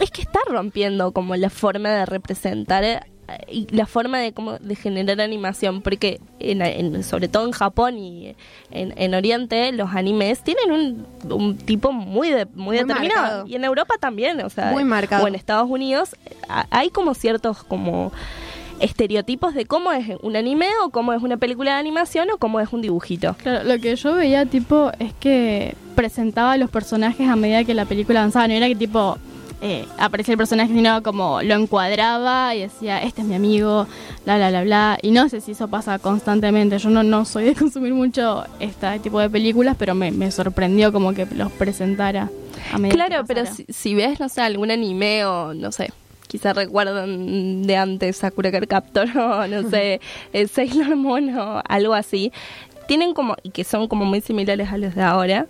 es que está rompiendo como la forma de representar y la forma de como de generar animación porque en, en- sobre todo en Japón y en, en Oriente los animes tienen un, un tipo muy de- muy, Muy determinado marcado. y en Europa también o sea Muy marcado. o en Estados Unidos a- hay como ciertos como estereotipos de cómo es un anime o cómo es una película de animación o cómo es un dibujito Claro, lo que yo veía, tipo, es que presentaba a los personajes a medida que la película avanzaba. No era que, tipo, eh, aparecía el personaje, sino como lo encuadraba y decía, este es mi amigo, bla, bla, bla, bla. Y no sé si eso pasa constantemente. Yo no, no soy de [laughs] consumir mucho este tipo de películas, pero me, me sorprendió como que los presentara a Claro, pero si, si ves, no sé, algún anime o no sé, quizás recuerdan de antes Sakura Captor [laughs] o no sé, eh, Sailor Moon o algo así, tienen como, y que son como muy similares a los de ahora,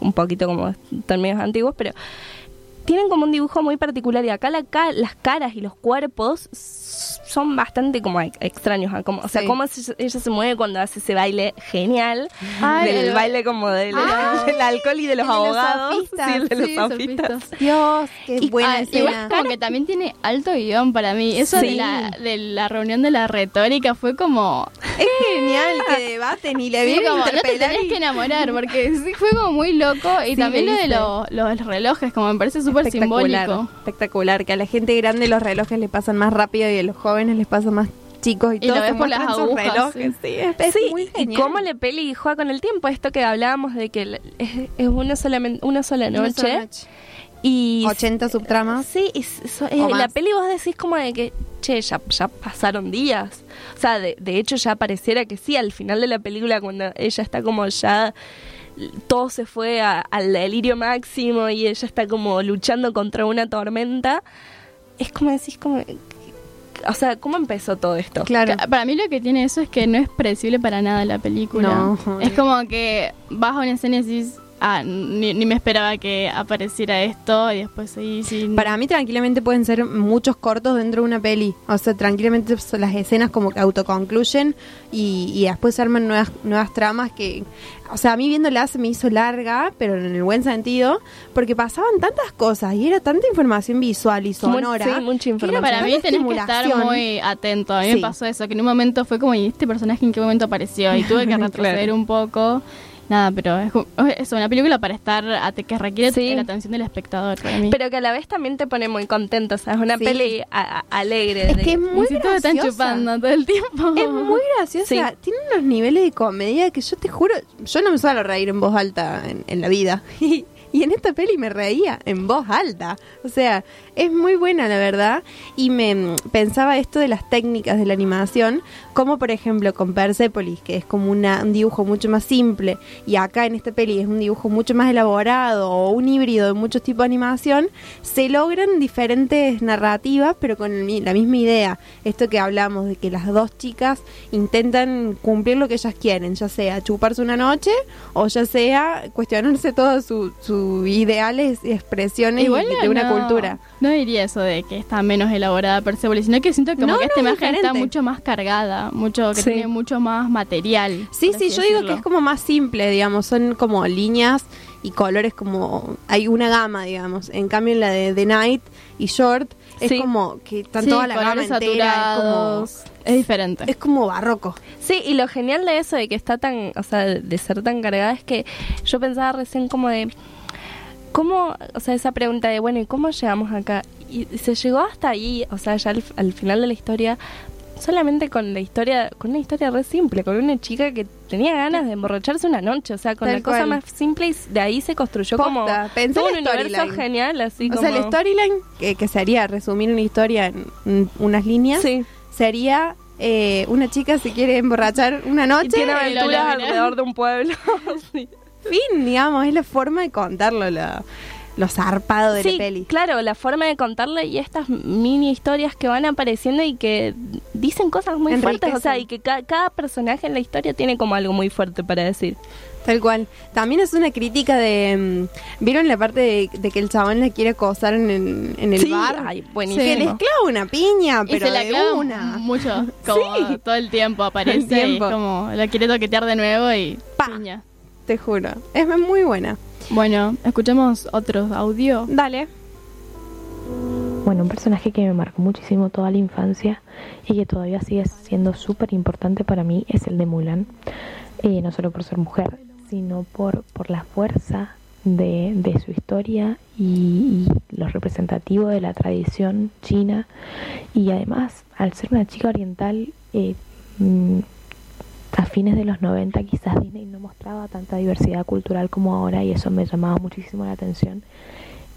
un poquito como términos antiguos, pero tienen como un dibujo muy particular y acá la ca- las caras y los cuerpos son bastante como ex- extraños, ah, como, o sea, Sí. cómo se- ella se mueve cuando hace ese baile genial, Ay, del el- baile como del, Ah, del alcohol y de los el de los abogados, sí, el de los sí, sofistas. sofistas. Dios, qué Y- buena ah, escena. como que también tiene alto guion para mí. Eso de, la, de la reunión de la retórica fue como... Es genial que debaten y le Sí, vienen como, a no te tenés y- que enamorar, porque sí fue como muy loco. Y Sí, también lo de leíste. lo- los relojes, como me parece súper espectacular, simbólico. espectacular, que a la gente grande los relojes les pasan más rápido y a los jóvenes les pasan más chicos y, Y lo todos ves se por las agujas, relojes. sí. Sí, es, es Sí, muy y cómo le peli juega con el tiempo, esto que hablábamos de que es, es una, solamente, una sola Una noche. sola noche. Y 80 subtramas. Sí, y so- eh, la peli vos decís como de que, che, ya, ya pasaron días. O sea, de, de hecho ya pareciera que sí, al final de la película cuando ella está como ya todo se fue a- al delirio máximo y ella está como luchando contra una tormenta, es como decís como... O sea, ¿cómo empezó todo esto? Claro. Para mí lo que tiene eso es que no es predecible para nada la película. No. Es como que vas a una escena y decís, ah, ni, ni me esperaba que apareciera esto y después seguí sin... Para mí tranquilamente pueden ser muchos cortos dentro de una peli. O sea, tranquilamente son las escenas como que autoconcluyen y, y después se arman nuevas, nuevas tramas que... O sea, a mí viéndola se me hizo larga, pero en el buen sentido, porque pasaban tantas cosas y era tanta información visual y sonora. sí, mucha información. Para mí tenés que estar muy atento. A mí Sí. me pasó eso, que en un momento fue como, ¿y este personaje en qué momento apareció? Y tuve que [laughs] retroceder Claro. un poco. Nada, pero es, es una película para estar, a- que requiere Sí. la atención del espectador para mí. Pero que a la vez también te pone muy contento, o sea, es una Sí. peli a- a- alegre. Es de- que es muy Si todos están graciosa. chupando todo el tiempo. Es muy graciosa. Tiene unos niveles de comedia que yo te juro, yo no me suelo reír en voz alta en, en la vida. [laughs] Y, en esta peli me reía en voz alta. O sea, es muy buena, la verdad. Y me mm, pensaba esto de las técnicas de la animación, como por ejemplo con Persepolis, que es como una- un dibujo mucho más simple, y acá en esta peli es un dibujo mucho más elaborado, o un híbrido de muchos tipos de animación, se logran diferentes narrativas, pero con la misma idea. Esto que hablamos de que las dos chicas intentan cumplir lo que ellas quieren, ya sea chuparse una noche o ya sea cuestionarse todos sus sus ideales y expresiones Igual y de una no- cultura. No diría eso de que está menos elaborada Persepolis, sino que siento como No, que esta imagen está mucho más cargada, mucho que Sí. tiene mucho más material. Sí, sí, yo digo que es como más simple, digamos, son como líneas y colores como hay una gama, digamos. En cambio en la de The Night y Short es Sí. como que están Sí, toda la gama entera, es como. Es diferente. es como barroco. Sí, y lo genial de eso, de que está tan, o sea, de ser tan cargada, es que yo pensaba recién como de, ¿cómo, o sea, esa pregunta de, bueno, ¿y cómo llegamos acá? Y se llegó hasta ahí, o sea, ya al, al final de la historia, solamente con la historia, con una historia re simple, con una chica que tenía ganas de emborracharse una noche, o sea, con Tal la cosa más simple y de ahí se construyó Posta, como todo en un universo genial, así o como... sea, el storyline, que, que sería resumir una historia en unas líneas, sería eh, una chica se quiere emborrachar una noche y tiene aventuras alrededor de un pueblo. [laughs] Sí. Fin, digamos, es la forma de contarlo, lo, lo zarpado de Sí, la peli. claro, la forma de contarlo y estas mini historias que van apareciendo y que dicen cosas muy fuertes, o sea, y que ca- cada personaje en la historia tiene como algo muy fuerte para decir. Tal cual. También es una crítica de... mm, ¿Vieron la parte de, de que el chabón la quiere acosar en el, en el Sí, bar? ay, buenísimo. Que les clava una piña, Y pero se la de clava una. mucho, como todo el tiempo [laughs] aparece el tiempo. y como la quiere toquetear de nuevo y piña. Te juro. Es muy buena. Bueno, escuchemos otro audio. Dale. Bueno, un personaje que me marcó muchísimo toda la infancia y que todavía sigue siendo súper importante para mí es el de Mulan. Eh, no solo por ser mujer, sino por, por la fuerza de, de su historia y, y lo representativo de la tradición china. Y además, al ser una chica oriental, eh, mm, a fines de los 90 quizás Disney no mostraba tanta diversidad cultural como ahora y eso me llamaba muchísimo la atención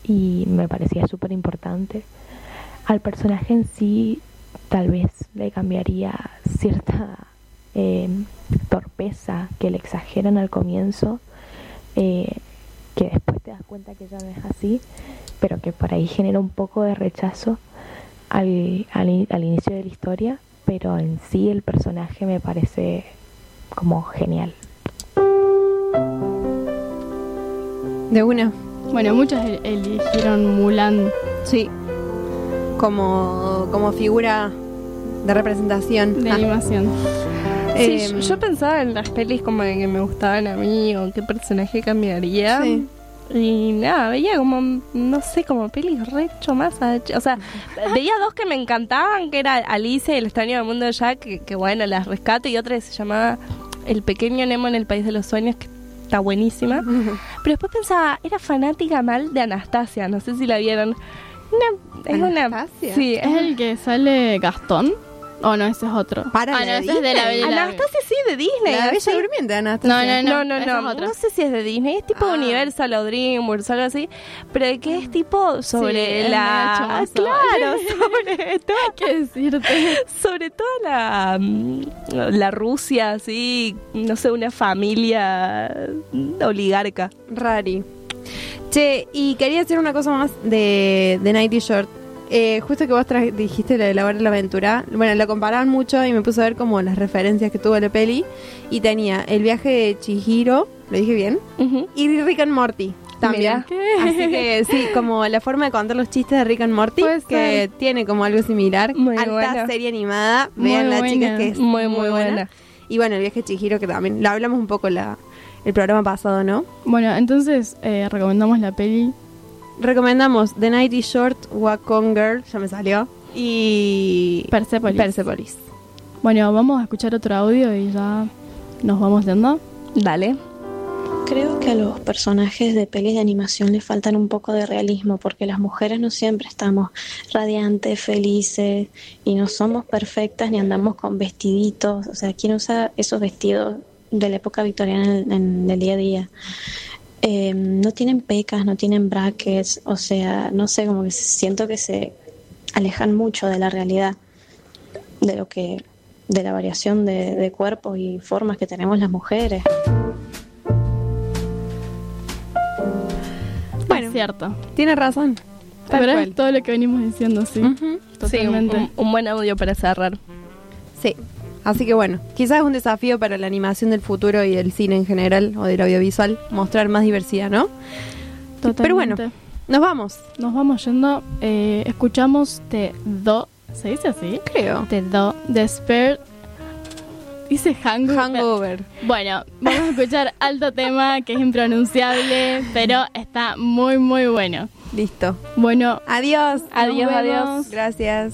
y me parecía súper importante. Al personaje en sí tal vez le cambiaría cierta eh, torpeza que le exageran al comienzo, eh, que después te das cuenta que ya no es así, pero que por ahí genera un poco de rechazo al, al, al inicio de la historia, pero en sí el personaje me parece como genial. De una. Bueno, muchos el- eligieron Mulan. Sí. Como, como figura de representación. De Ah. animación. Sí, Eh, yo, yo pensaba en las pelis como de que me gustaban a mí o qué personaje cambiaría. Sí. Y nada, veía como, no sé, como pelis re chomasas. O sea, [laughs] veía dos que me encantaban, que era Alicia y el extraño del mundo de Jack, que, que bueno, las rescato, y otra que se llamaba El pequeño Nemo en el País de los Sueños, que está buenísima. [laughs] Pero después pensaba, era fanática mal de Anastasia, no sé si la vieron. Una, es una... ¿Anastasia? Sí, ¿Es el que sale Gastón? Oh, no, ese es otro. Para ah, la no, ese es de la. Bella y la Anastasia sí, de Disney. La ¿no? Bella Sí. Durmiente, Anastasia. No, no, No, no, esa no. es. No sé si es de Disney, es tipo Ah. Universal o DreamWorks o algo así, pero que es tipo sobre es la... chusmazo. Claro, [laughs] sobre todo... ¿Qué decirte? Sobre toda la, mm, la Rusia, así, no sé, una familia oligarca. Rari. Che, y quería hacer una cosa más de, de Nighty Short. Eh, justo que vos dijiste la de la hora de la aventura, bueno, la comparaban mucho y me puse a ver como las referencias que tuvo la peli. Y tenía el viaje de Chihiro, ¿lo dije bien? Y Rick and Morty también. Así que sí, como la forma de contar los chistes de Rick and Morty, Puede que tiene como algo similar. Muy Alta buena. serie animada, Muy vean la chicas que es Muy, muy buena. Y bueno, el viaje de Chihiro que también, lo hablamos un poco la, el programa pasado, ¿no? Bueno, entonces eh, recomendamos la peli. Recomendamos The Nighty Short, Wacom Girl, ya me salió. Y Persepolis. Persepolis. Bueno, vamos a escuchar otro audio y ya nos vamos yendo. Dale. Creo que a los personajes de pelis de animación les faltan un poco de realismo porque las mujeres no siempre estamos radiantes, felices y no somos perfectas ni andamos con vestiditos. O sea, ¿quién usa esos vestidos de la época victoriana en, en el día a día? Eh, no tienen pecas, no tienen brackets, o sea, no sé, como que siento que se alejan mucho de la realidad, de lo que, de la variación de, de cuerpos y formas que tenemos las mujeres. Bueno, Es cierto. Tiene razón. Tal Pero cual. es todo lo que venimos diciendo, sí. Sí, un, Totalmente. un- un buen audio para cerrar. Sí. Así que bueno, quizás es un desafío para la animación del futuro y el cine en general o del audiovisual mostrar más diversidad, ¿no? Totalmente. Pero bueno, nos vamos. Nos vamos yendo. Eh, escuchamos Te Do. ¿Se dice así? Creo. Te Do. The Spare. Dice Hangover. Hangover. Bueno, vamos a escuchar alto tema que es impronunciable, pero está muy, muy bueno. Listo. Bueno, Adiós. Adiós, adiós. Gracias.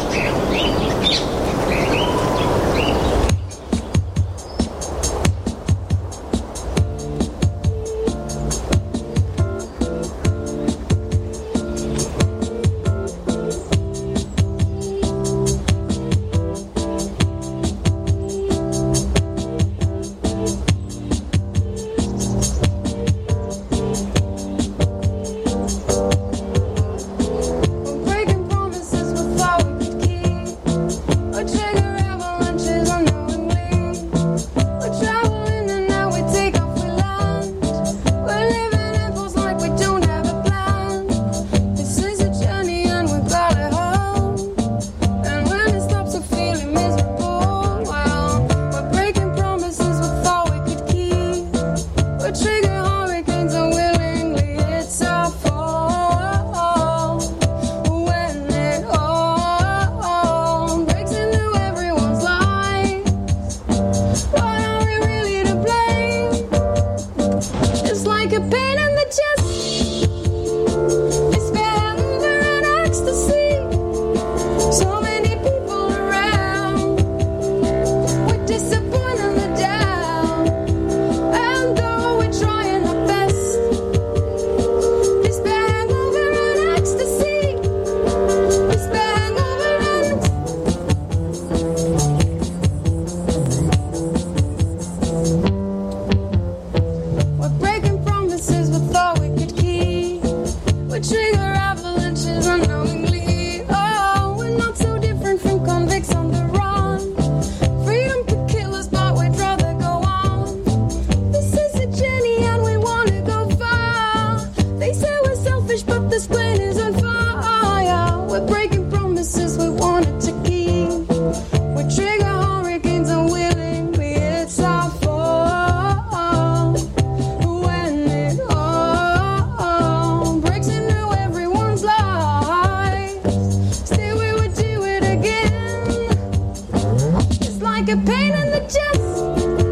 in the chest.